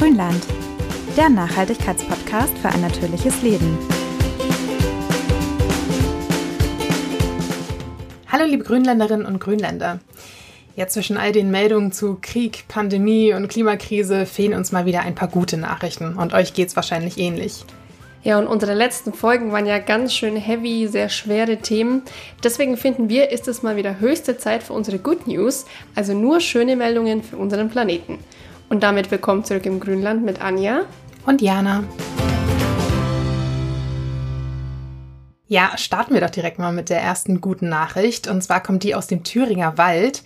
Grünland, der Nachhaltigkeitspodcast für ein natürliches Leben. Hallo liebe Grünländerinnen und Grünländer. Ja, zwischen all den Meldungen zu Krieg, Pandemie und Klimakrise fehlen uns mal wieder ein paar gute Nachrichten und euch geht's wahrscheinlich ähnlich. Ja, und unsere letzten Folgen waren ja ganz schön heavy, sehr schwere Themen. Deswegen finden wir, ist es mal wieder höchste Zeit für unsere Good News, also nur schöne Meldungen für unseren Planeten. Und damit willkommen zurück im Grünland mit Anja und Jana. Ja, starten wir doch direkt mal mit der ersten guten Nachricht. Und zwar kommt die aus dem Thüringer Wald.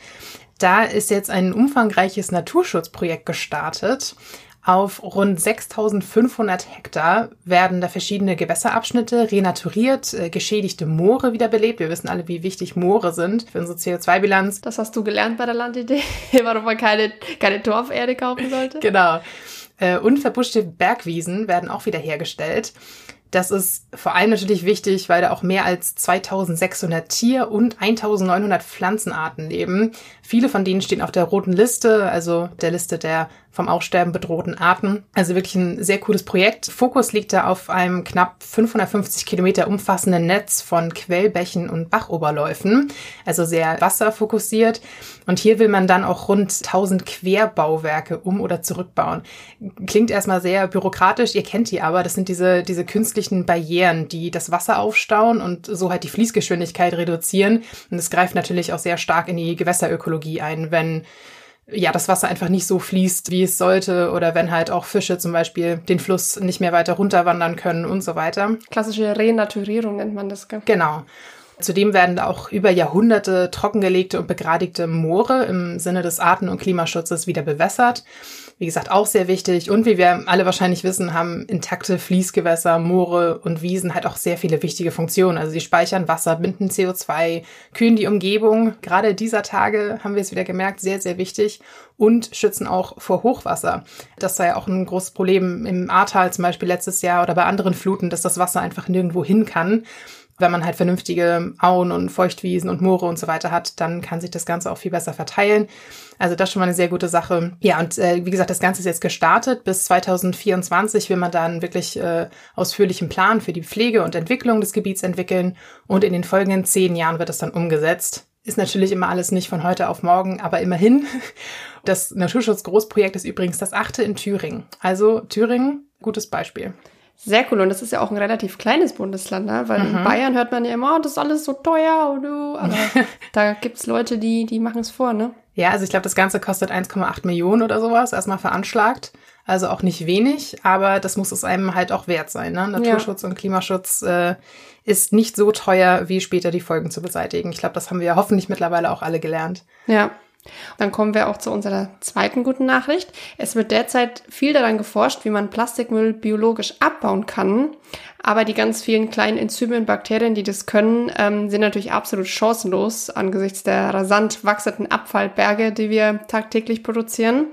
Da ist jetzt ein umfangreiches Naturschutzprojekt gestartet. Auf rund 6500 Hektar werden da verschiedene Gewässerabschnitte renaturiert, äh, geschädigte Moore wiederbelebt. Wir wissen alle, wie wichtig Moore sind für unsere CO2-Bilanz. Das hast du gelernt bei der Landidee, warum man keine, keine Torferde kaufen sollte. genau. Äh, und verbuschte Bergwiesen werden auch wieder hergestellt. Das ist vor allem natürlich wichtig, weil da auch mehr als 2600 Tier- und 1900 Pflanzenarten leben. Viele von denen stehen auf der roten Liste, also der Liste der vom Aussterben bedrohten Arten. Also wirklich ein sehr cooles Projekt. Fokus liegt da auf einem knapp 550 Kilometer umfassenden Netz von Quellbächen und Bachoberläufen, also sehr wasserfokussiert. Und hier will man dann auch rund 1000 Querbauwerke um- oder zurückbauen. Klingt erstmal sehr bürokratisch, ihr kennt die aber. Das sind diese, diese künstlichen Barrieren, die das Wasser aufstauen und so halt die Fließgeschwindigkeit reduzieren. Und es greift natürlich auch sehr stark in die Gewässerökologie ein, wenn ja, das Wasser einfach nicht so fließt, wie es sollte, oder wenn halt auch Fische zum Beispiel den Fluss nicht mehr weiter runterwandern können und so weiter. Klassische Renaturierung nennt man das. Gell? Genau. Zudem werden auch über Jahrhunderte trockengelegte und begradigte Moore im Sinne des Arten- und Klimaschutzes wieder bewässert. Wie gesagt, auch sehr wichtig. Und wie wir alle wahrscheinlich wissen, haben intakte Fließgewässer, Moore und Wiesen halt auch sehr viele wichtige Funktionen. Also sie speichern Wasser, binden CO2, kühlen die Umgebung. Gerade dieser Tage haben wir es wieder gemerkt, sehr, sehr wichtig. Und schützen auch vor Hochwasser. Das sei ja auch ein großes Problem im Ahrtal zum Beispiel letztes Jahr oder bei anderen Fluten, dass das Wasser einfach nirgendwo hin kann wenn man halt vernünftige Auen und Feuchtwiesen und Moore und so weiter hat, dann kann sich das Ganze auch viel besser verteilen. Also das ist schon mal eine sehr gute Sache. Ja, und äh, wie gesagt, das Ganze ist jetzt gestartet. Bis 2024 will man dann wirklich äh, ausführlichen Plan für die Pflege und Entwicklung des Gebiets entwickeln. Und in den folgenden zehn Jahren wird es dann umgesetzt. Ist natürlich immer alles nicht von heute auf morgen, aber immerhin. Das Naturschutzgroßprojekt ist übrigens das achte in Thüringen. Also Thüringen, gutes Beispiel. Sehr cool. Und das ist ja auch ein relativ kleines Bundesland, ne? weil mhm. in Bayern hört man ja immer, oh, das ist alles so teuer. Oh, aber da gibt's Leute, die, die machen es vor, ne? Ja, also ich glaube, das Ganze kostet 1,8 Millionen oder sowas, erstmal veranschlagt. Also auch nicht wenig, aber das muss es einem halt auch wert sein. Ne? Naturschutz ja. und Klimaschutz äh, ist nicht so teuer, wie später die Folgen zu beseitigen. Ich glaube, das haben wir ja hoffentlich mittlerweile auch alle gelernt. Ja, dann kommen wir auch zu unserer zweiten guten Nachricht. Es wird derzeit viel daran geforscht, wie man Plastikmüll biologisch abbauen kann. Aber die ganz vielen kleinen Enzyme und Bakterien, die das können, ähm, sind natürlich absolut chancenlos angesichts der rasant wachsenden Abfallberge, die wir tagtäglich produzieren.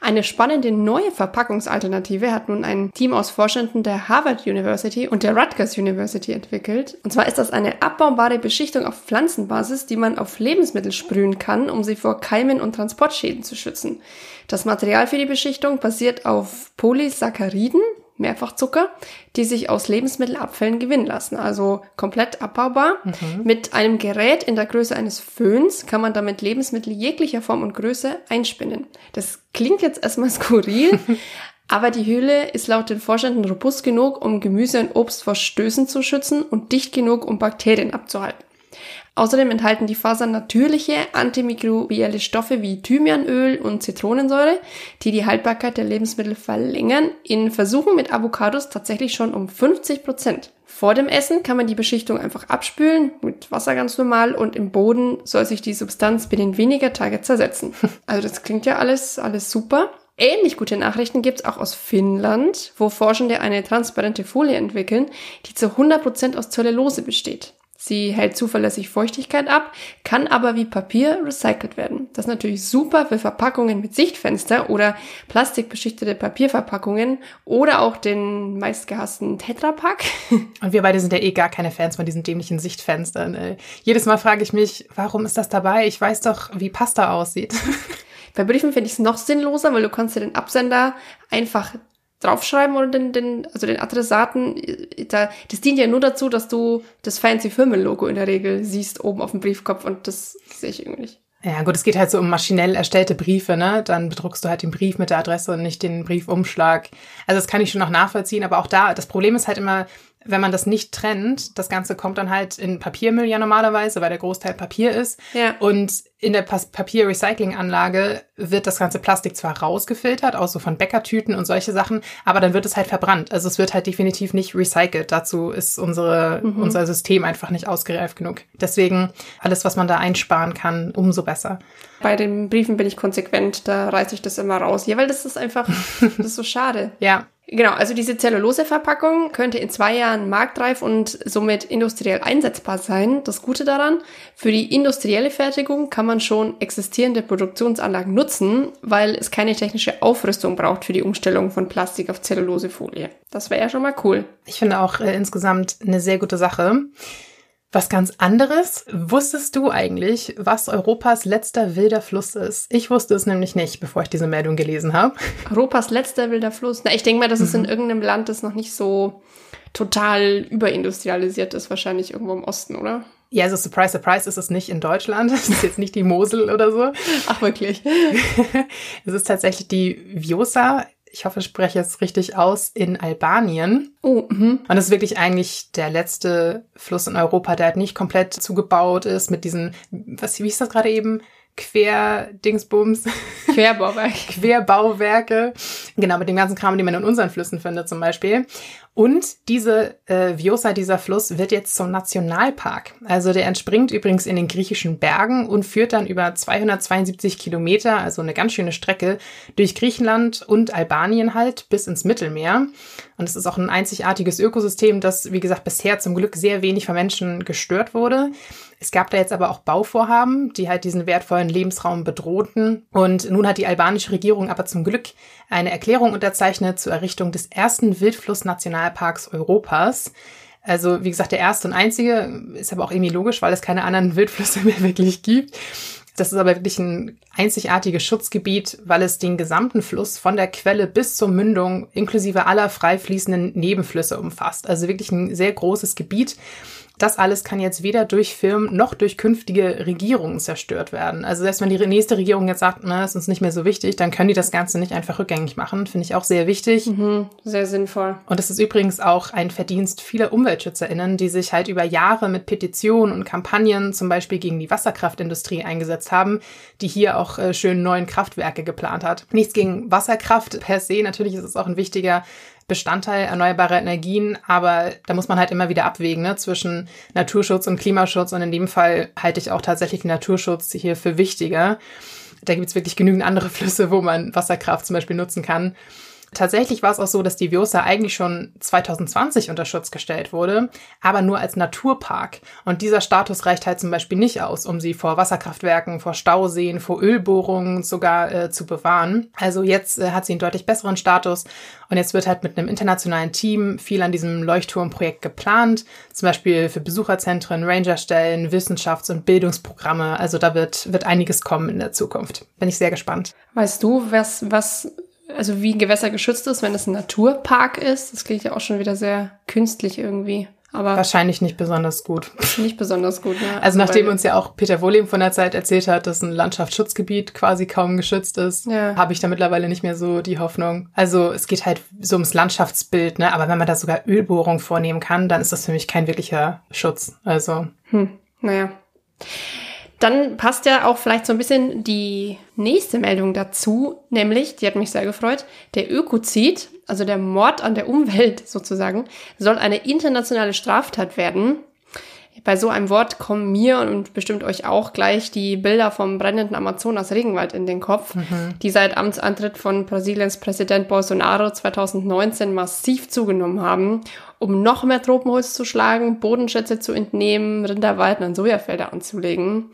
Eine spannende neue Verpackungsalternative hat nun ein Team aus Forschenden der Harvard University und der Rutgers University entwickelt. Und zwar ist das eine abbaubare Beschichtung auf Pflanzenbasis, die man auf Lebensmittel sprühen kann, um sie vor Keimen und Transportschäden zu schützen. Das Material für die Beschichtung basiert auf Polysacchariden, Mehrfachzucker, die sich aus Lebensmittelabfällen gewinnen lassen. Also komplett abbaubar. Mhm. Mit einem Gerät in der Größe eines Föhns kann man damit Lebensmittel jeglicher Form und Größe einspinnen. Das klingt jetzt erstmal skurril, aber die Hülle ist laut den Forschenden robust genug, um Gemüse und Obst vor Stößen zu schützen und dicht genug, um Bakterien abzuhalten. Außerdem enthalten die Fasern natürliche antimikrobielle Stoffe wie Thymianöl und Zitronensäure, die die Haltbarkeit der Lebensmittel verlängern. In Versuchen mit Avocados tatsächlich schon um 50 Prozent. Vor dem Essen kann man die Beschichtung einfach abspülen, mit Wasser ganz normal, und im Boden soll sich die Substanz binnen weniger Tage zersetzen. Also das klingt ja alles, alles super. Ähnlich gute Nachrichten gibt's auch aus Finnland, wo Forschende eine transparente Folie entwickeln, die zu 100% aus Zellulose besteht. Sie hält zuverlässig Feuchtigkeit ab, kann aber wie Papier recycelt werden. Das ist natürlich super für Verpackungen mit Sichtfenster oder plastikbeschichtete Papierverpackungen oder auch den meistgehassten Tetrapack. Und wir beide sind ja eh gar keine Fans von diesen dämlichen Sichtfenstern. Ey. Jedes Mal frage ich mich, warum ist das dabei? Ich weiß doch, wie Pasta aussieht. Bei Briefen finde ich es noch sinnloser, weil du kannst ja den Absender einfach draufschreiben oder den, den, also den Adressaten. Da, das dient ja nur dazu, dass du das fancy Firmenlogo in der Regel siehst oben auf dem Briefkopf und das sehe ich irgendwie nicht. Ja, gut, es geht halt so um maschinell erstellte Briefe, ne? Dann bedruckst du halt den Brief mit der Adresse und nicht den Briefumschlag. Also das kann ich schon noch nachvollziehen, aber auch da, das Problem ist halt immer, wenn man das nicht trennt, das Ganze kommt dann halt in Papiermüll ja normalerweise, weil der Großteil Papier ist. Ja. Und in der Papierrecyclinganlage wird das ganze Plastik zwar rausgefiltert, auch so von Bäckertüten und solche Sachen, aber dann wird es halt verbrannt. Also es wird halt definitiv nicht recycelt. Dazu ist unsere, mhm. unser System einfach nicht ausgereift genug. Deswegen alles, was man da einsparen kann, umso besser. Bei den Briefen bin ich konsequent, da reiße ich das immer raus. Ja, weil das ist einfach, das ist so schade. ja, Genau, also diese Zelluloseverpackung könnte in zwei Jahren marktreif und somit industriell einsetzbar sein. Das Gute daran, für die industrielle Fertigung kann man schon existierende Produktionsanlagen nutzen, weil es keine technische Aufrüstung braucht für die Umstellung von Plastik auf Zellulosefolie. Das wäre ja schon mal cool. Ich finde auch äh, insgesamt eine sehr gute Sache. Was ganz anderes. Wusstest du eigentlich, was Europas letzter wilder Fluss ist? Ich wusste es nämlich nicht, bevor ich diese Meldung gelesen habe. Europas letzter wilder Fluss. Na, ich denke mal, das ist mhm. in irgendeinem Land, das noch nicht so total überindustrialisiert ist, wahrscheinlich irgendwo im Osten, oder? Ja, also surprise, surprise ist es nicht in Deutschland. Es ist jetzt nicht die Mosel oder so. Ach, wirklich? es ist tatsächlich die Vjosa ich hoffe, ich spreche es richtig aus, in Albanien. Oh, mhm. Und es ist wirklich eigentlich der letzte Fluss in Europa, der halt nicht komplett zugebaut ist mit diesen, was, wie ist das gerade eben? Querdingsbums. Querbauwerke. Querbauwerke. Genau, mit dem ganzen Kram, den man in unseren Flüssen findet zum Beispiel. Und diese äh, Vjosa, dieser Fluss, wird jetzt zum Nationalpark. Also der entspringt übrigens in den griechischen Bergen und führt dann über 272 Kilometer, also eine ganz schöne Strecke, durch Griechenland und Albanien halt bis ins Mittelmeer. Und es ist auch ein einzigartiges Ökosystem, das, wie gesagt, bisher zum Glück sehr wenig von Menschen gestört wurde. Es gab da jetzt aber auch Bauvorhaben, die halt diesen wertvollen Lebensraum bedrohten. Und nun hat die albanische Regierung aber zum Glück eine Erklärung unterzeichnet zur Errichtung des ersten Wildflussnationalparks Europas. Also, wie gesagt, der erste und einzige ist aber auch irgendwie logisch, weil es keine anderen Wildflüsse mehr wirklich gibt. Das ist aber wirklich ein einzigartiges Schutzgebiet, weil es den gesamten Fluss von der Quelle bis zur Mündung inklusive aller frei fließenden Nebenflüsse umfasst. Also wirklich ein sehr großes Gebiet. Das alles kann jetzt weder durch Firmen noch durch künftige Regierungen zerstört werden. Also selbst wenn die nächste Regierung jetzt sagt, na, ist uns nicht mehr so wichtig, dann können die das Ganze nicht einfach rückgängig machen. Finde ich auch sehr wichtig. Mhm, sehr sinnvoll. Und es ist übrigens auch ein Verdienst vieler UmweltschützerInnen, die sich halt über Jahre mit Petitionen und Kampagnen zum Beispiel gegen die Wasserkraftindustrie eingesetzt haben, die hier auch äh, schön neuen Kraftwerke geplant hat. Nichts gegen Wasserkraft per se. Natürlich ist es auch ein wichtiger Bestandteil erneuerbarer Energien, aber da muss man halt immer wieder abwägen ne, zwischen Naturschutz und Klimaschutz und in dem Fall halte ich auch tatsächlich Naturschutz hier für wichtiger. Da gibt es wirklich genügend andere Flüsse, wo man Wasserkraft zum Beispiel nutzen kann. Tatsächlich war es auch so, dass die Viosa eigentlich schon 2020 unter Schutz gestellt wurde, aber nur als Naturpark. Und dieser Status reicht halt zum Beispiel nicht aus, um sie vor Wasserkraftwerken, vor Stauseen, vor Ölbohrungen sogar äh, zu bewahren. Also jetzt äh, hat sie einen deutlich besseren Status und jetzt wird halt mit einem internationalen Team viel an diesem Leuchtturmprojekt geplant, zum Beispiel für Besucherzentren, Rangerstellen, Wissenschafts- und Bildungsprogramme. Also da wird, wird einiges kommen in der Zukunft. Bin ich sehr gespannt. Weißt du, was, was also wie ein Gewässer geschützt ist, wenn es ein Naturpark ist. Das klingt ja auch schon wieder sehr künstlich irgendwie. Aber Wahrscheinlich nicht besonders gut. Nicht besonders gut, ja. Also nachdem uns ja auch Peter Wohlehm von der Zeit erzählt hat, dass ein Landschaftsschutzgebiet quasi kaum geschützt ist, ja. habe ich da mittlerweile nicht mehr so die Hoffnung. Also es geht halt so ums Landschaftsbild, ne? Aber wenn man da sogar Ölbohrung vornehmen kann, dann ist das für mich kein wirklicher Schutz. Also. Hm, naja. Dann passt ja auch vielleicht so ein bisschen die nächste Meldung dazu, nämlich, die hat mich sehr gefreut, der Ökozid, also der Mord an der Umwelt sozusagen, soll eine internationale Straftat werden. Bei so einem Wort kommen mir und bestimmt euch auch gleich die Bilder vom brennenden Amazonas-Regenwald in den Kopf, mhm. die seit Amtsantritt von Brasiliens Präsident Bolsonaro 2019 massiv zugenommen haben, um noch mehr Tropenholz zu schlagen, Bodenschätze zu entnehmen, Rinderweiden und Sojafelder anzulegen.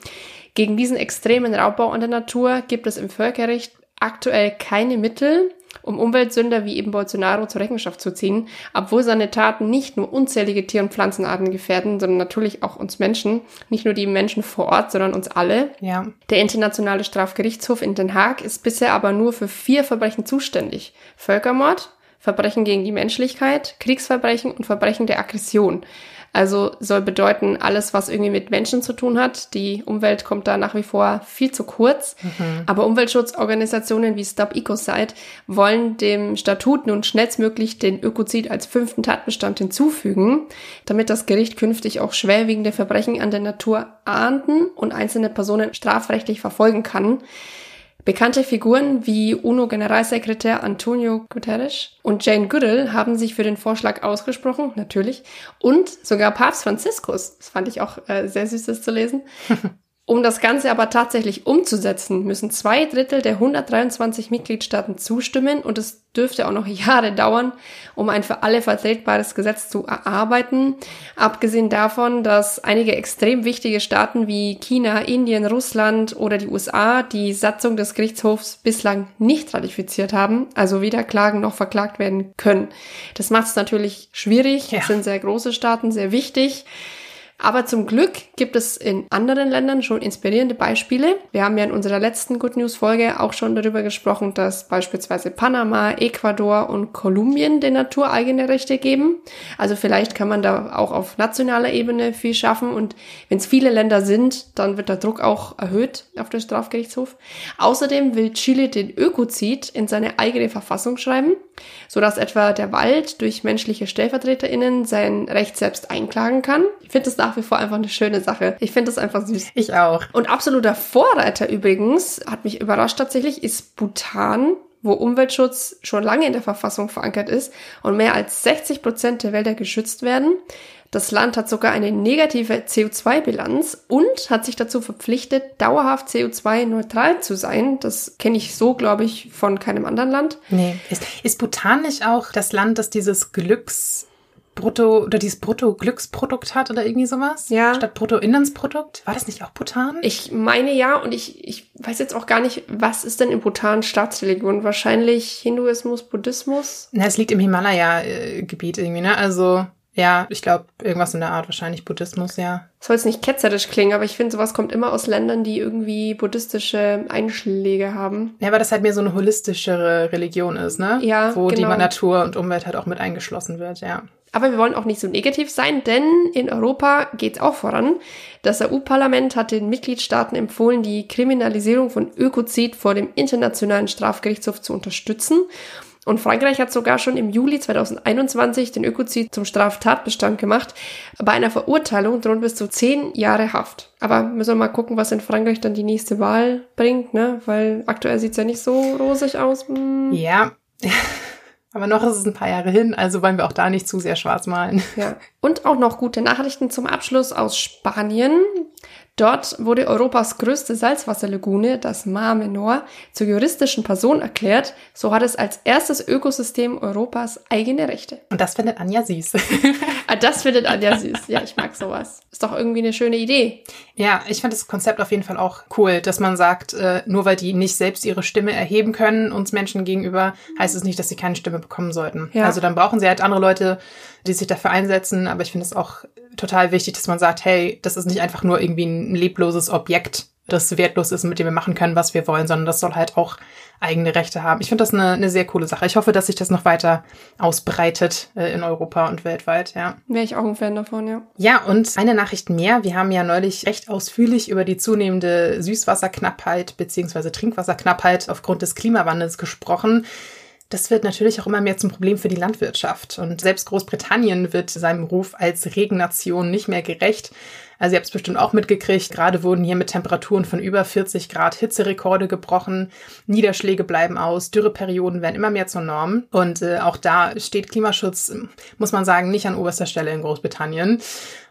Gegen diesen extremen Raubbau an der Natur gibt es im Völkerrecht aktuell keine Mittel um Umweltsünder wie eben Bolsonaro zur Rechenschaft zu ziehen, obwohl seine Taten nicht nur unzählige Tier- und Pflanzenarten gefährden, sondern natürlich auch uns Menschen, nicht nur die Menschen vor Ort, sondern uns alle. Ja. Der Internationale Strafgerichtshof in Den Haag ist bisher aber nur für vier Verbrechen zuständig. Völkermord, Verbrechen gegen die Menschlichkeit, Kriegsverbrechen und Verbrechen der Aggression. Also soll bedeuten, alles, was irgendwie mit Menschen zu tun hat. Die Umwelt kommt da nach wie vor viel zu kurz. Mhm. Aber Umweltschutzorganisationen wie Stop Ecocide wollen dem Statut nun schnellstmöglich den Ökozid als fünften Tatbestand hinzufügen, damit das Gericht künftig auch schwerwiegende Verbrechen an der Natur ahnden und einzelne Personen strafrechtlich verfolgen kann. Bekannte Figuren wie UNO-Generalsekretär Antonio Guterres und Jane Goodall haben sich für den Vorschlag ausgesprochen, natürlich. Und sogar Papst Franziskus, das fand ich auch äh, sehr süß, das zu lesen, Um das Ganze aber tatsächlich umzusetzen, müssen zwei Drittel der 123 Mitgliedstaaten zustimmen und es dürfte auch noch Jahre dauern, um ein für alle vertretbares Gesetz zu erarbeiten. Abgesehen davon, dass einige extrem wichtige Staaten wie China, Indien, Russland oder die USA die Satzung des Gerichtshofs bislang nicht ratifiziert haben, also weder klagen noch verklagt werden können. Das macht es natürlich schwierig. Ja. Es sind sehr große Staaten, sehr wichtig. Aber zum Glück gibt es in anderen Ländern schon inspirierende Beispiele. Wir haben ja in unserer letzten Good News Folge auch schon darüber gesprochen, dass beispielsweise Panama, Ecuador und Kolumbien den natureigene Rechte geben. Also vielleicht kann man da auch auf nationaler Ebene viel schaffen und wenn es viele Länder sind, dann wird der Druck auch erhöht auf den Strafgerichtshof. Außerdem will Chile den Ökozid in seine eigene Verfassung schreiben, sodass etwa der Wald durch menschliche StellvertreterInnen sein Recht selbst einklagen kann. Ich finde das nach wie vor einfach eine schöne Sache. Ich finde das einfach süß. Ich auch. Und absoluter Vorreiter übrigens, hat mich überrascht tatsächlich, ist Bhutan wo Umweltschutz schon lange in der Verfassung verankert ist und mehr als 60 Prozent der Wälder geschützt werden. Das Land hat sogar eine negative CO2-Bilanz und hat sich dazu verpflichtet, dauerhaft CO2-neutral zu sein. Das kenne ich so, glaube ich, von keinem anderen Land. Nee. Ist, ist Bhutan nicht auch das Land, das dieses Glücks Brutto oder dieses Brutto-Glücksprodukt hat oder irgendwie sowas? Ja. Statt Brutto-Inlandsprodukt? War das nicht auch Bhutan? Ich meine ja und ich, ich weiß jetzt auch gar nicht, was ist denn in Bhutan Staatsreligion? Wahrscheinlich Hinduismus, Buddhismus? Na, es liegt im Himalaya-Gebiet irgendwie, ne? Also ja, ich glaube, irgendwas in der Art, wahrscheinlich Buddhismus, ja. Soll jetzt nicht ketzerisch klingen, aber ich finde, sowas kommt immer aus Ländern, die irgendwie buddhistische Einschläge haben. Ja, weil das halt mehr so eine holistischere Religion ist, ne? Ja, Wo genau. die Natur und Umwelt halt auch mit eingeschlossen wird, ja. Aber wir wollen auch nicht so negativ sein, denn in Europa geht's auch voran. Das EU-Parlament hat den Mitgliedstaaten empfohlen, die Kriminalisierung von Ökozid vor dem Internationalen Strafgerichtshof zu unterstützen. Und Frankreich hat sogar schon im Juli 2021 den Ökozid zum Straftatbestand gemacht. Bei einer Verurteilung drohen bis zu zehn Jahre Haft. Aber müssen wir mal gucken, was in Frankreich dann die nächste Wahl bringt, ne? Weil aktuell sieht's ja nicht so rosig aus. Hm. Ja. Aber noch ist es ein paar Jahre hin, also wollen wir auch da nicht zu sehr schwarz malen. Ja. Und auch noch gute Nachrichten zum Abschluss aus Spanien. Dort wurde Europas größte Salzwasserlagune, das Mar Menor, zur juristischen Person erklärt. So hat es als erstes Ökosystem Europas eigene Rechte. Und das findet Anja süß. ah, das findet Anja süß. Ja, ich mag sowas. Ist doch irgendwie eine schöne Idee. Ja, ich finde das Konzept auf jeden Fall auch cool, dass man sagt, äh, nur weil die nicht selbst ihre Stimme erheben können, uns Menschen gegenüber, heißt es nicht, dass sie keine Stimme bekommen sollten. Ja. Also dann brauchen sie halt andere Leute, die sich dafür einsetzen. Aber ich finde es auch total wichtig, dass man sagt, hey, das ist nicht einfach nur irgendwie ein lebloses Objekt, das wertlos ist, mit dem wir machen können, was wir wollen, sondern das soll halt auch eigene Rechte haben. Ich finde das eine, eine sehr coole Sache. Ich hoffe, dass sich das noch weiter ausbreitet äh, in Europa und weltweit, ja. Wäre ich auch ein Fan davon, ja. Ja, und eine Nachricht mehr. Wir haben ja neulich recht ausführlich über die zunehmende Süßwasserknappheit beziehungsweise Trinkwasserknappheit aufgrund des Klimawandels gesprochen. Das wird natürlich auch immer mehr zum Problem für die Landwirtschaft. Und selbst Großbritannien wird seinem Ruf als Regennation nicht mehr gerecht. Also ihr habt es bestimmt auch mitgekriegt, gerade wurden hier mit Temperaturen von über 40 Grad Hitzerekorde gebrochen, Niederschläge bleiben aus, Dürreperioden werden immer mehr zur Norm und äh, auch da steht Klimaschutz, muss man sagen, nicht an oberster Stelle in Großbritannien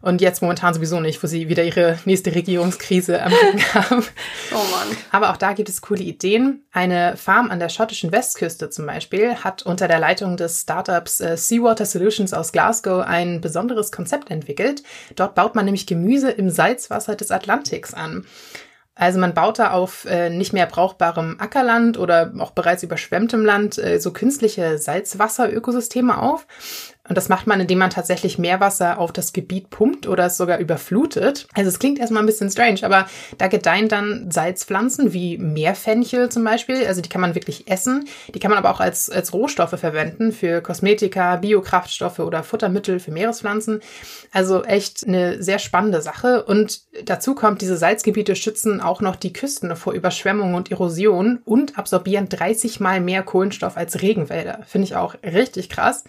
und jetzt momentan sowieso nicht, wo sie wieder ihre nächste Regierungskrise am Rücken haben. Oh Mann. Aber auch da gibt es coole Ideen. Eine Farm an der schottischen Westküste zum Beispiel hat unter der Leitung des Startups äh, Seawater Solutions aus Glasgow ein besonderes Konzept entwickelt. Dort baut man nämlich Gemüse Gemüse im Salzwasser des Atlantiks an. Also man baut da auf äh, nicht mehr brauchbarem Ackerland oder auch bereits überschwemmtem Land äh, so künstliche Salzwasserökosysteme auf. Und das macht man, indem man tatsächlich Meerwasser auf das Gebiet pumpt oder es sogar überflutet. Also es klingt erstmal ein bisschen strange, aber da gedeihen dann Salzpflanzen wie Meerfenchel zum Beispiel. Also die kann man wirklich essen. Die kann man aber auch als, als Rohstoffe verwenden für Kosmetika, Biokraftstoffe oder Futtermittel für Meerespflanzen. Also echt eine sehr spannende Sache. Und dazu kommt, diese Salzgebiete schützen auch noch die Küsten vor Überschwemmung und Erosion und absorbieren 30 mal mehr Kohlenstoff als Regenwälder. Finde ich auch richtig krass.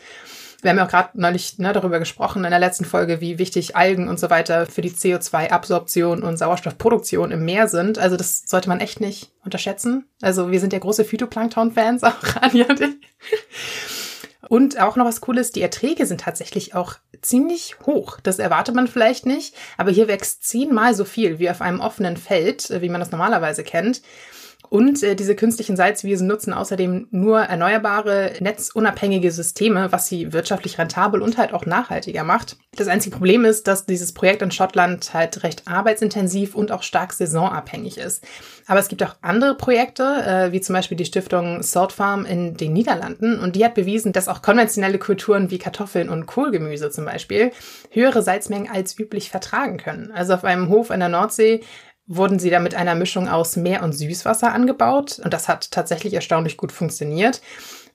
Wir haben ja auch gerade neulich ne, darüber gesprochen in der letzten Folge, wie wichtig Algen und so weiter für die CO2-Absorption und Sauerstoffproduktion im Meer sind. Also das sollte man echt nicht unterschätzen. Also wir sind ja große Phytoplankton-Fans, auch Anja und ich. Und auch noch was Cooles, die Erträge sind tatsächlich auch ziemlich hoch. Das erwartet man vielleicht nicht, aber hier wächst zehnmal so viel wie auf einem offenen Feld, wie man das normalerweise kennt. Und äh, diese künstlichen Salzwiesen nutzen außerdem nur erneuerbare, netzunabhängige Systeme, was sie wirtschaftlich rentabel und halt auch nachhaltiger macht. Das einzige Problem ist, dass dieses Projekt in Schottland halt recht arbeitsintensiv und auch stark saisonabhängig ist. Aber es gibt auch andere Projekte, äh, wie zum Beispiel die Stiftung Salt Farm in den Niederlanden. Und die hat bewiesen, dass auch konventionelle Kulturen wie Kartoffeln und Kohlgemüse zum Beispiel höhere Salzmengen als üblich vertragen können. Also auf einem Hof in der Nordsee wurden sie da mit einer Mischung aus Meer- und Süßwasser angebaut. Und das hat tatsächlich erstaunlich gut funktioniert.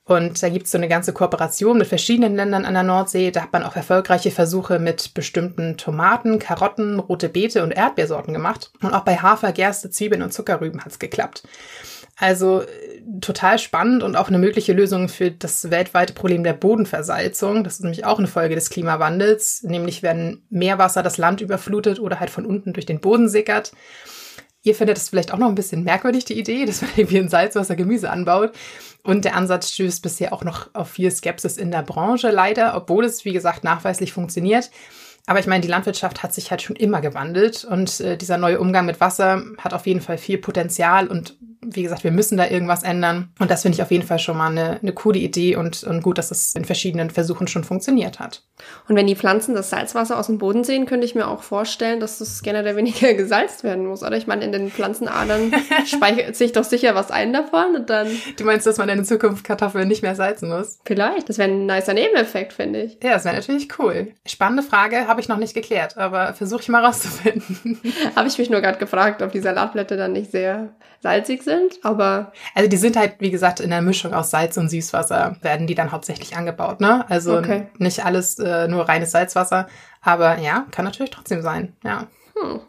Und da gibt es so eine ganze Kooperation mit verschiedenen Ländern an der Nordsee. Da hat man auch erfolgreiche Versuche mit bestimmten Tomaten, Karotten, rote Beete und Erdbeersorten gemacht. Und auch bei Hafer, Gerste, Zwiebeln und Zuckerrüben hat es geklappt. Also äh, total spannend und auch eine mögliche Lösung für das weltweite Problem der Bodenversalzung. Das ist nämlich auch eine Folge des Klimawandels. Nämlich wenn Meerwasser das Land überflutet oder halt von unten durch den Boden sickert. Ihr findet es vielleicht auch noch ein bisschen merkwürdig, die Idee, dass man irgendwie in Salzwasser Gemüse anbaut. Und der Ansatz stößt bisher auch noch auf viel Skepsis in der Branche leider, obwohl es, wie gesagt, nachweislich funktioniert. Aber ich meine, die Landwirtschaft hat sich halt schon immer gewandelt und äh, dieser neue Umgang mit Wasser hat auf jeden Fall viel Potenzial und wie gesagt, wir müssen da irgendwas ändern. Und das finde ich auf jeden Fall schon mal eine, eine coole Idee und, und gut, dass es in verschiedenen Versuchen schon funktioniert hat. Und wenn die Pflanzen das Salzwasser aus dem Boden sehen, könnte ich mir auch vorstellen, dass das generell weniger gesalzt werden muss, oder? Ich meine, in den Pflanzenadern speichert sich doch sicher was ein davon und dann. Du meinst, dass man in Zukunft Kartoffeln nicht mehr salzen muss? Vielleicht. Das wäre ein nicer Nebeneffekt, finde ich. Ja, das wäre natürlich cool. Spannende Frage, habe ich noch nicht geklärt, aber versuche ich mal rauszufinden. habe ich mich nur gerade gefragt, ob die Salatblätter dann nicht sehr salzig sind, aber. Also die sind halt, wie gesagt, in der Mischung aus Salz und Süßwasser werden die dann hauptsächlich angebaut, ne? Also okay. nicht alles äh, nur reines Salzwasser, aber ja, kann natürlich trotzdem sein, ja. Hm.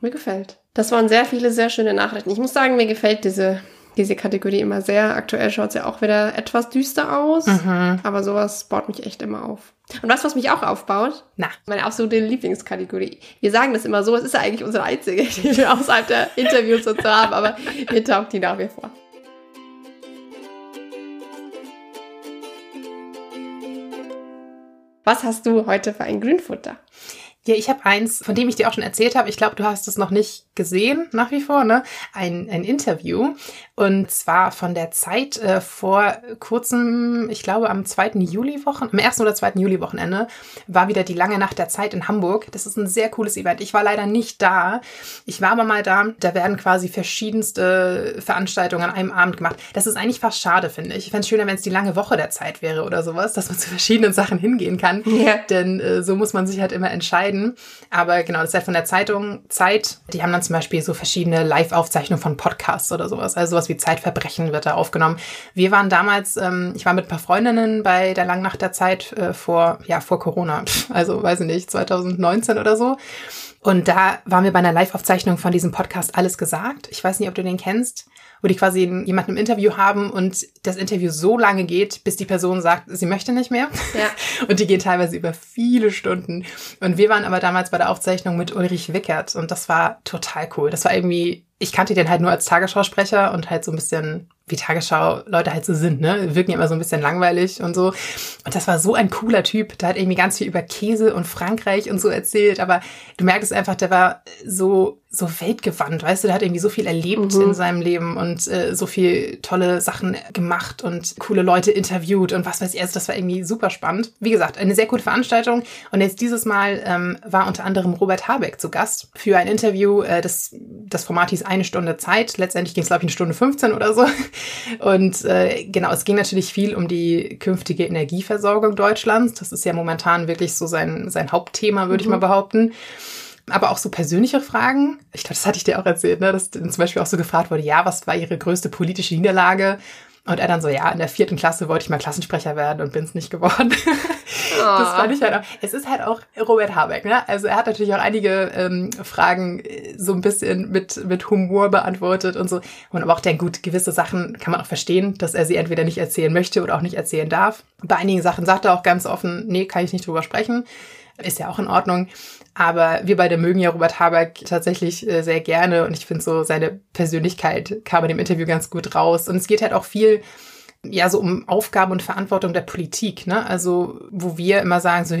Mir gefällt. Das waren sehr viele sehr schöne Nachrichten. Ich muss sagen, mir gefällt diese diese Kategorie immer sehr. Aktuell schaut es ja auch wieder etwas düster aus, mhm. aber sowas baut mich echt immer auf. Und was, was mich auch aufbaut? Na. Meine absolute Lieblingskategorie. Wir sagen das immer so, es ist ja eigentlich unsere einzige, die wir außerhalb der Interviews so haben, aber mir taugt die nach wie vor. Was hast du heute für ein Grünfutter? Ja, ich habe eins, von dem ich dir auch schon erzählt habe. Ich glaube, du hast es noch nicht gesehen, nach wie vor, ne? Ein, ein Interview. Und zwar von der Zeit äh, vor kurzem, ich glaube am 2. Juli-Wochen, am 1. oder 2. Juli-Wochenende, war wieder die lange Nacht der Zeit in Hamburg. Das ist ein sehr cooles Event. Ich war leider nicht da. Ich war aber mal da. Da werden quasi verschiedenste Veranstaltungen an einem Abend gemacht. Das ist eigentlich fast schade, finde ich. Ich fände es schöner, wenn es die lange Woche der Zeit wäre oder sowas, dass man zu verschiedenen Sachen hingehen kann. Ja. Denn äh, so muss man sich halt immer entscheiden. Aber genau, das ist halt von der Zeitung Zeit. Die haben dann zum Beispiel so verschiedene Live-Aufzeichnungen von Podcasts oder sowas. Also sowas wie Zeitverbrechen wird da aufgenommen. Wir waren damals, ähm, ich war mit ein paar Freundinnen bei der Langnacht der Zeit äh, vor, ja, vor Corona. Also, weiß ich nicht, 2019 oder so. Und da waren wir bei einer Live-Aufzeichnung von diesem Podcast Alles gesagt. Ich weiß nicht, ob du den kennst wo die quasi jemanden im Interview haben und das Interview so lange geht, bis die Person sagt, sie möchte nicht mehr. Ja. Und die gehen teilweise über viele Stunden. Und wir waren aber damals bei der Aufzeichnung mit Ulrich Wickert und das war total cool. Das war irgendwie, ich kannte den halt nur als Tagesschausprecher und halt so ein bisschen wie Tagesschau-Leute halt so sind, ne? Wirken ja immer so ein bisschen langweilig und so. Und das war so ein cooler Typ. Der hat irgendwie ganz viel über Käse und Frankreich und so erzählt. Aber du merkst einfach, der war so so weltgewandt, weißt du, der hat irgendwie so viel erlebt mhm. in seinem Leben und äh, so viel tolle Sachen gemacht und coole Leute interviewt und was weiß ich, also das war irgendwie super spannend. Wie gesagt, eine sehr gute Veranstaltung. Und jetzt dieses Mal ähm, war unter anderem Robert Habeck zu Gast für ein Interview, äh, das, das Format hieß eine Stunde Zeit, letztendlich ging es glaube ich eine Stunde 15 oder so. Und äh, genau, es ging natürlich viel um die künftige Energieversorgung Deutschlands, das ist ja momentan wirklich so sein, sein Hauptthema, würde mhm. ich mal behaupten aber auch so persönliche Fragen. Ich glaube, das hatte ich dir auch erzählt, ne? dass zum Beispiel auch so gefragt wurde, ja, was war ihre größte politische Niederlage? Und er dann so, ja, in der vierten Klasse wollte ich mal Klassensprecher werden und bin es nicht geworden. Oh. Das fand ich halt auch. Es ist halt auch Robert Habeck, ne? Also er hat natürlich auch einige ähm, Fragen äh, so ein bisschen mit, mit Humor beantwortet und so. Und aber auch denkt, gut, gewisse Sachen kann man auch verstehen, dass er sie entweder nicht erzählen möchte oder auch nicht erzählen darf. Bei einigen Sachen sagt er auch ganz offen, nee, kann ich nicht drüber sprechen. Ist ja auch in Ordnung. Aber wir beide mögen ja Robert Habeck tatsächlich äh, sehr gerne und ich finde so seine Persönlichkeit kam in dem Interview ganz gut raus. Und es geht halt auch viel ja so um Aufgaben und Verantwortung der Politik, ne? Also wo wir immer sagen so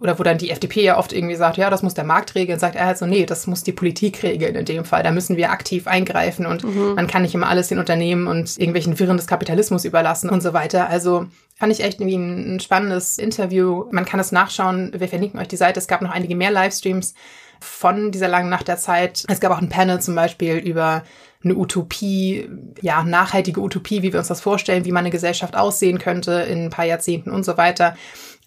oder wo dann die FDP ja oft irgendwie sagt, ja, das muss der Markt regeln, sagt er halt so, nee, das muss die Politik regeln in dem Fall. Da müssen wir aktiv eingreifen und mhm. man kann nicht immer alles den Unternehmen und irgendwelchen Wirren des Kapitalismus überlassen und so weiter. Also Fand ich echt irgendwie ein spannendes Interview. Man kann es nachschauen. Wir verlinken euch die Seite. Es gab noch einige mehr Livestreams von dieser langen Nacht der Zeit. Es gab auch ein Panel zum Beispiel über eine Utopie, ja, nachhaltige Utopie, wie wir uns das vorstellen, wie meine Gesellschaft aussehen könnte in ein paar Jahrzehnten und so weiter.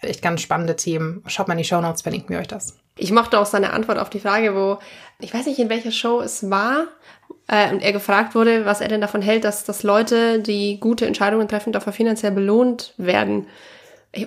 Echt ganz spannende Themen. Schaut mal in die Show Notes, verlinken wir euch das. Ich mochte auch seine Antwort auf die Frage, wo, ich weiß nicht, in welcher Show es war, äh, und er gefragt wurde, was er denn davon hält, dass, dass Leute, die gute Entscheidungen treffen, dafür finanziell belohnt werden.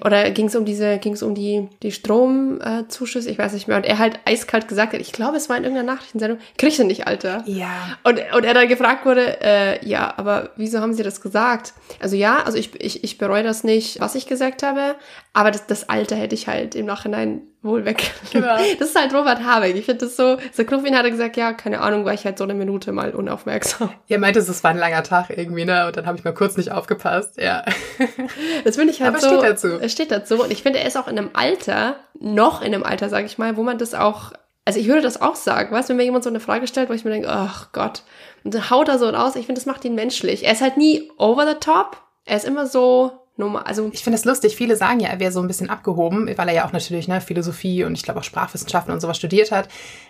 Oder ging es um diese, ging es um die, die Stromzuschüsse, äh, ich weiß nicht mehr. Und er halt eiskalt gesagt hat, ich glaube, es war in irgendeiner Nachrichtensendung, kriegst du nicht, Alter. Ja. Und, und er dann gefragt wurde, äh, ja, aber wieso haben sie das gesagt? Also ja, also ich, ich, ich bereue das nicht, was ich gesagt habe, aber das, das Alter hätte ich halt im Nachhinein wohl weg. Ja. Das ist halt Robert Habeck. Ich finde das so, so Knuffin hat gesagt, ja, keine Ahnung, war ich halt so eine Minute mal unaufmerksam. Er meinte, es war ein langer Tag irgendwie, ne? Und dann habe ich mal kurz nicht aufgepasst, ja. Das finde ich halt Aber so. steht dazu. Es steht dazu. Und ich finde, er ist auch in einem Alter, noch in einem Alter, sage ich mal, wo man das auch, also ich würde das auch sagen, weißt du, wenn mir jemand so eine Frage stellt, wo ich mir denke, ach Gott, und dann haut er so raus, ich finde, das macht ihn menschlich. Er ist halt nie over the top. Er ist immer so Nummer. Also ich finde es lustig. Viele sagen ja, er wäre so ein bisschen abgehoben, weil er ja auch natürlich ne, Philosophie und ich glaube auch Sprachwissenschaften und sowas studiert hat.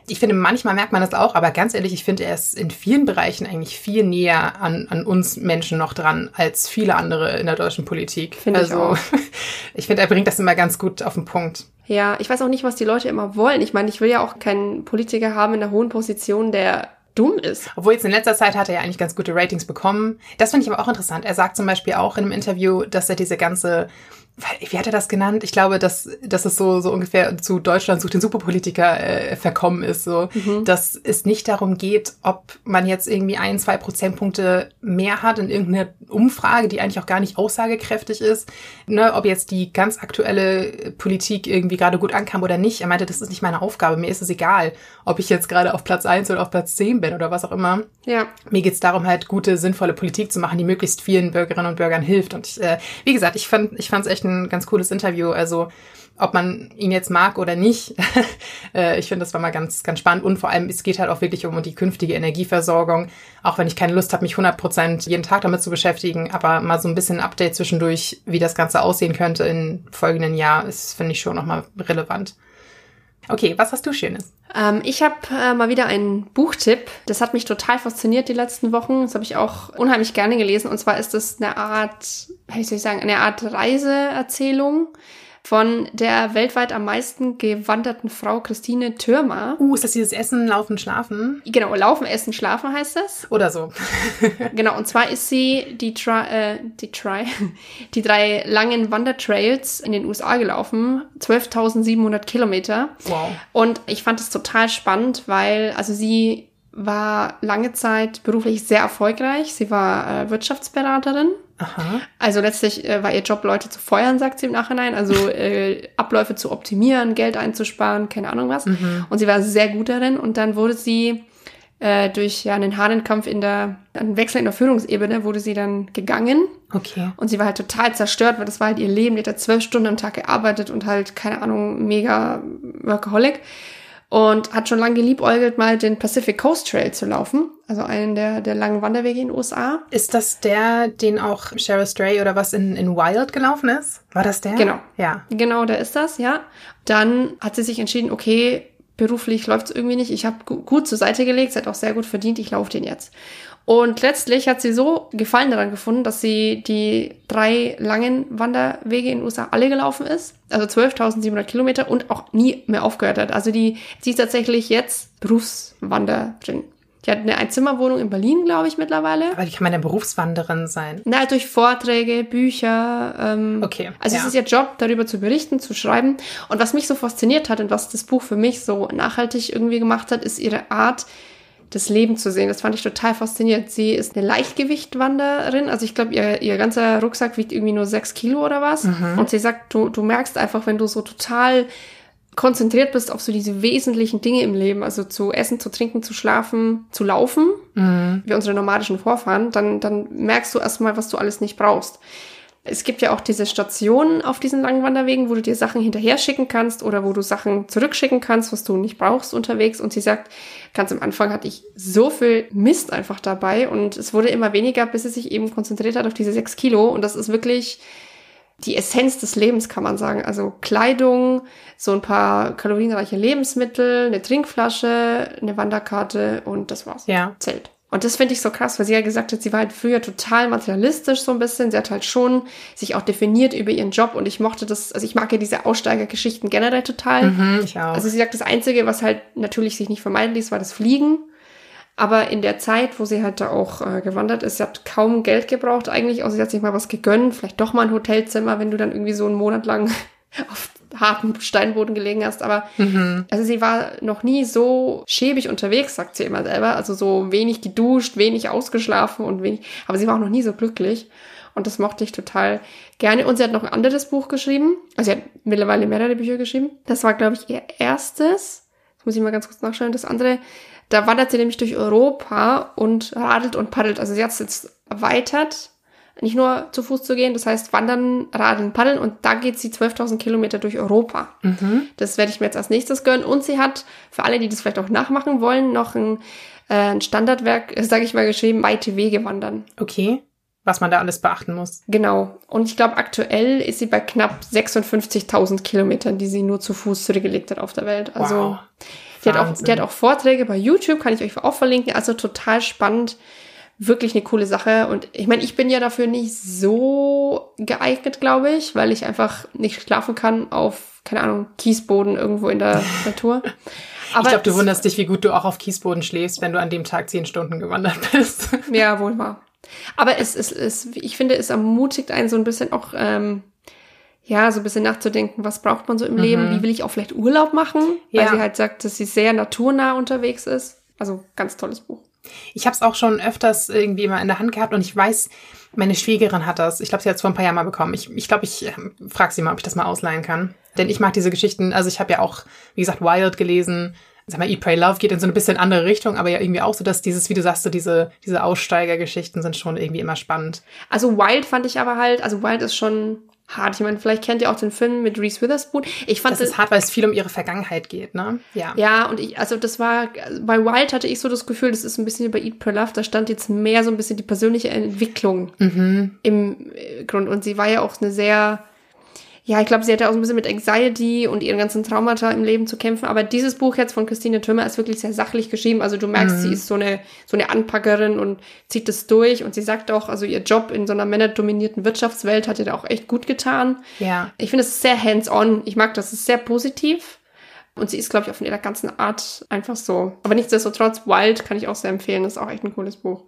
Ich finde, manchmal merkt man das auch, aber ganz ehrlich, ich finde, er ist in vielen Bereichen eigentlich viel näher an, an uns Menschen noch dran als viele andere in der deutschen Politik. Finde also, ich ich finde, er bringt das immer ganz gut auf den Punkt. Ja, ich weiß auch nicht, was die Leute immer wollen. Ich meine, ich will ja auch keinen Politiker haben in einer hohen Position, der dumm ist. Obwohl jetzt in letzter Zeit hat er ja eigentlich ganz gute Ratings bekommen. Das finde ich aber auch interessant. Er sagt zum Beispiel auch in einem Interview, dass er diese ganze wie hat er das genannt? Ich glaube, dass, dass es so, so ungefähr zu Deutschland sucht den Superpolitiker äh, verkommen ist, so, mhm. dass es nicht darum geht, ob man jetzt irgendwie ein, zwei Prozentpunkte mehr hat in irgendeiner Umfrage, die eigentlich auch gar nicht aussagekräftig ist, ne, ob jetzt die ganz aktuelle Politik irgendwie gerade gut ankam oder nicht. Er meinte, das ist nicht meine Aufgabe, mir ist es egal, ob ich jetzt gerade auf Platz eins oder auf Platz zehn bin oder was auch immer. Ja. Mir geht's darum, halt gute, sinnvolle Politik zu machen, die möglichst vielen Bürgerinnen und Bürgern hilft. Und ich, äh, wie gesagt, ich fand, ich fand's echt ein ganz cooles Interview. Also ob man ihn jetzt mag oder nicht. Äh, ich finde, das war mal ganz, ganz spannend. Und vor allem, es geht halt auch wirklich um die künftige Energieversorgung. Auch wenn ich keine Lust habe, mich 100 Prozent jeden Tag damit zu beschäftigen, aber mal so ein bisschen Update zwischendurch, wie das Ganze aussehen könnte im folgenden Jahr, ist, finde ich, schon nochmal relevant. Okay, was hast du Schönes? Ähm, ich habe äh, mal wieder einen Buchtipp. Das hat mich total fasziniert die letzten Wochen. Das habe ich auch unheimlich gerne gelesen. Und zwar ist das eine Art, wie soll ich sagen, eine Art Reiseerzählung von der weltweit am meisten gewanderten Frau Christine Türmer. Uh, ist das dieses Essen, Laufen, Schlafen? Genau, Laufen, Essen, Schlafen heißt das. Oder so. genau, und zwar ist sie die, Tri äh, die, Tri die drei langen Wandertrails in den USA gelaufen. 12.700 Kilometer. Wow. Und ich fand es total spannend, weil, also sie war lange Zeit beruflich sehr erfolgreich. Sie war äh, Wirtschaftsberaterin Aha. Also letztlich äh, war ihr Job, Leute zu feuern, sagt sie im Nachhinein. Also äh, Abläufe zu optimieren, Geld einzusparen, keine Ahnung was. Mhm. Und sie war sehr gut darin. Und dann wurde sie äh, durch ja, einen harten Kampf in der, einen Wechsel in der Führungsebene, wurde sie dann gegangen. Okay. Und sie war halt total zerstört, weil das war halt ihr Leben. Die hat zwölf Stunden am Tag gearbeitet und halt, keine Ahnung, mega Workaholic. Und hat schon lange geliebäugelt, mal den Pacific Coast Trail zu laufen, also einen der, der langen Wanderwege in den USA. Ist das der, den auch Cheryl Stray oder was in, in Wild gelaufen ist? War das der? Genau. Ja. Genau, der ist das, ja. Dann hat sie sich entschieden, okay, beruflich läuft es irgendwie nicht. Ich habe gut zur Seite gelegt, sie hat auch sehr gut verdient, ich laufe den jetzt. Und letztlich hat sie so Gefallen daran gefunden, dass sie die drei langen Wanderwege in den USA alle gelaufen ist. Also 12.700 Kilometer und auch nie mehr aufgehört hat. Also die, sie ist tatsächlich jetzt Berufswanderin. Die hat eine Einzimmerwohnung in Berlin, glaube ich, mittlerweile. Aber wie kann man denn Berufswanderin sein? Na, durch Vorträge, Bücher. Ähm, Okay, Also ja. es ist ihr Job, darüber zu berichten, zu schreiben. Und was mich so fasziniert hat und was das Buch für mich so nachhaltig irgendwie gemacht hat, ist ihre Art, das Leben zu sehen. Das fand ich total faszinierend. Sie ist eine Leichtgewichtwanderin. Also ich glaube, ihr, ihr ganzer Rucksack wiegt irgendwie nur sechs Kilo oder was. Und sie sagt, du, du merkst einfach, wenn du so total konzentriert bist auf so diese wesentlichen Dinge im Leben, also zu essen, zu trinken, zu schlafen, zu laufen, wie unsere nomadischen Vorfahren, dann, dann merkst du erstmal, was du alles nicht brauchst. Es gibt ja auch diese Stationen auf diesen langen Wanderwegen, wo du dir Sachen hinterher schicken kannst oder wo du Sachen zurückschicken kannst, was du nicht brauchst unterwegs. Und sie sagt, ganz am Anfang hatte ich so viel Mist einfach dabei und es wurde immer weniger, bis sie sich eben konzentriert hat auf diese sechs Kilo. Und das ist wirklich die Essenz des Lebens, kann man sagen. Also Kleidung, so ein paar kalorienreiche Lebensmittel, eine Trinkflasche, eine Wanderkarte und das war's. Ja. Zelt. Und das finde ich so krass, weil sie ja gesagt hat, sie war halt früher total materialistisch so ein bisschen. Sie hat halt schon sich auch definiert über ihren Job und ich mochte das, also ich mag ja diese Aussteigergeschichten generell total. Mhm, ich auch. Also sie sagt, das Einzige, was halt natürlich sich nicht vermeiden ließ, war das Fliegen. Aber in der Zeit, wo sie halt da auch äh, gewandert ist, sie hat kaum Geld gebraucht eigentlich, außer sie hat sich mal was gegönnt, vielleicht doch mal ein Hotelzimmer, wenn du dann irgendwie so einen Monat lang auf hartem Steinboden gelegen hast. Aber also sie war noch nie so schäbig unterwegs, sagt sie immer selber. Also so wenig geduscht, wenig ausgeschlafen und wenig, aber sie war auch noch nie so glücklich. Und das mochte ich total gerne. Und sie hat noch ein anderes Buch geschrieben. Also sie hat mittlerweile mehrere Bücher geschrieben. Das war, glaube ich, ihr erstes. Das muss ich mal ganz kurz nachschauen. Das andere, da wandert sie nämlich durch Europa und radelt und paddelt. Also sie hat es jetzt erweitert, nicht nur zu Fuß zu gehen, das heißt wandern, radeln, paddeln und da geht sie 12.000 Kilometer durch Europa. Das werde ich mir jetzt als nächstes gönnen. Und sie hat, für alle, die das vielleicht auch nachmachen wollen, noch ein, äh, ein Standardwerk, sage ich mal, geschrieben, weite Wege wandern. Okay. Was man da alles beachten muss. Genau. Und ich glaube, aktuell ist sie bei knapp 56.000 Kilometern, die sie nur zu Fuß zurückgelegt hat auf der Welt. Also Wow. die, hat auch, die hat auch Vorträge bei YouTube, kann ich euch auch verlinken. Also total spannend. Wirklich eine coole Sache. Und ich meine, ich bin ja dafür nicht so geeignet, glaube ich, weil ich einfach nicht schlafen kann auf, keine Ahnung, Kiesboden irgendwo in der Natur. ich glaube, du es- wunderst dich, wie gut du auch auf Kiesboden schläfst, wenn du an dem Tag zehn Stunden gewandert bist. Ja, wohl wahr. Aber es ist, es, ich finde, es ermutigt einen so ein bisschen auch, ähm, ja, so ein bisschen nachzudenken, was braucht man so im Leben? Wie will ich auch vielleicht Urlaub machen? Weil Ja. sie halt sagt, dass sie sehr naturnah unterwegs ist. Also ganz tolles Buch. Ich habe es auch schon öfters irgendwie mal in der Hand gehabt und ich weiß, meine Schwiegerin hat das. Ich glaube, sie hat es vor ein paar Jahren mal bekommen. Ich glaube, ich, glaub, ich ähm, frage sie mal, ob ich das mal ausleihen kann. Denn ich mag diese Geschichten. Also ich habe ja auch, wie gesagt, Wild gelesen. Sag mal, Eat, Pray, Love geht in so eine bisschen andere Richtung, aber ja irgendwie auch so, dass dieses, wie du sagst, so diese, diese Aussteigergeschichten sind schon irgendwie immer spannend. Also Wild fand ich aber halt, also Wild ist schon hart. Ich meine, vielleicht kennt ihr auch den Film mit Reese Witherspoon. Ich fand Das ist hart, weil es viel um ihre Vergangenheit geht, ne? Ja. Ja, und ich, also das war, bei Wild hatte ich so das Gefühl, das ist ein bisschen bei Eat Pray Love, da stand jetzt mehr so ein bisschen die persönliche Entwicklung im äh, Grund. Und sie war ja auch eine sehr, ja, ich glaube, sie hatte auch so ein bisschen mit Anxiety und ihren ganzen Traumata im Leben zu kämpfen. Aber dieses Buch jetzt von Christine Thürmer ist wirklich sehr sachlich geschrieben. Also du merkst, sie ist so eine, so eine Anpackerin und zieht es durch. Und sie sagt auch, also ihr Job in so einer männerdominierten Wirtschaftswelt hat ihr da auch echt gut getan. Ja. Ich finde es ist sehr hands-on. Ich mag das, es ist sehr positiv. Und sie ist, glaube ich, auch von ihrer ganzen Art einfach so. Aber nichtsdestotrotz, Wild kann ich auch sehr empfehlen. Das ist auch echt ein cooles Buch.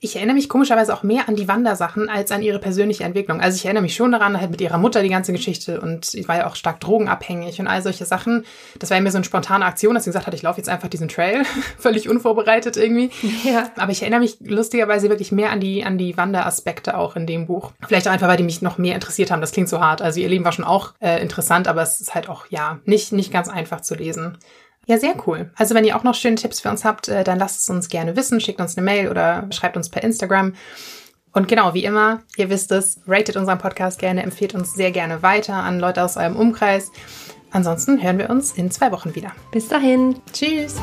Ich erinnere mich komischerweise auch mehr an die Wandersachen als an ihre persönliche Entwicklung. Also ich erinnere mich schon daran, halt mit ihrer Mutter die ganze Geschichte und sie war ja auch stark drogenabhängig und all solche Sachen. Das war ja mir so eine spontane Aktion, dass sie gesagt hat, ich laufe jetzt einfach diesen Trail, völlig unvorbereitet irgendwie. Ja. Aber ich erinnere mich lustigerweise wirklich mehr an die, an die Wanderaspekte auch in dem Buch. Vielleicht auch einfach, weil die mich noch mehr interessiert haben. Das klingt so hart. Also ihr Leben war schon auch äh, interessant, aber es ist halt auch, ja, nicht, nicht ganz einfach zu lesen. Ja, sehr cool. Also wenn ihr auch noch schöne Tipps für uns habt, äh, dann lasst es uns gerne wissen. Schickt uns eine Mail oder schreibt uns per Instagram. Und genau, wie immer, ihr wisst es, ratet unseren Podcast gerne, empfehlt uns sehr gerne weiter an Leute aus eurem Umkreis. Ansonsten hören wir uns in zwei Wochen wieder. Bis dahin. Tschüss.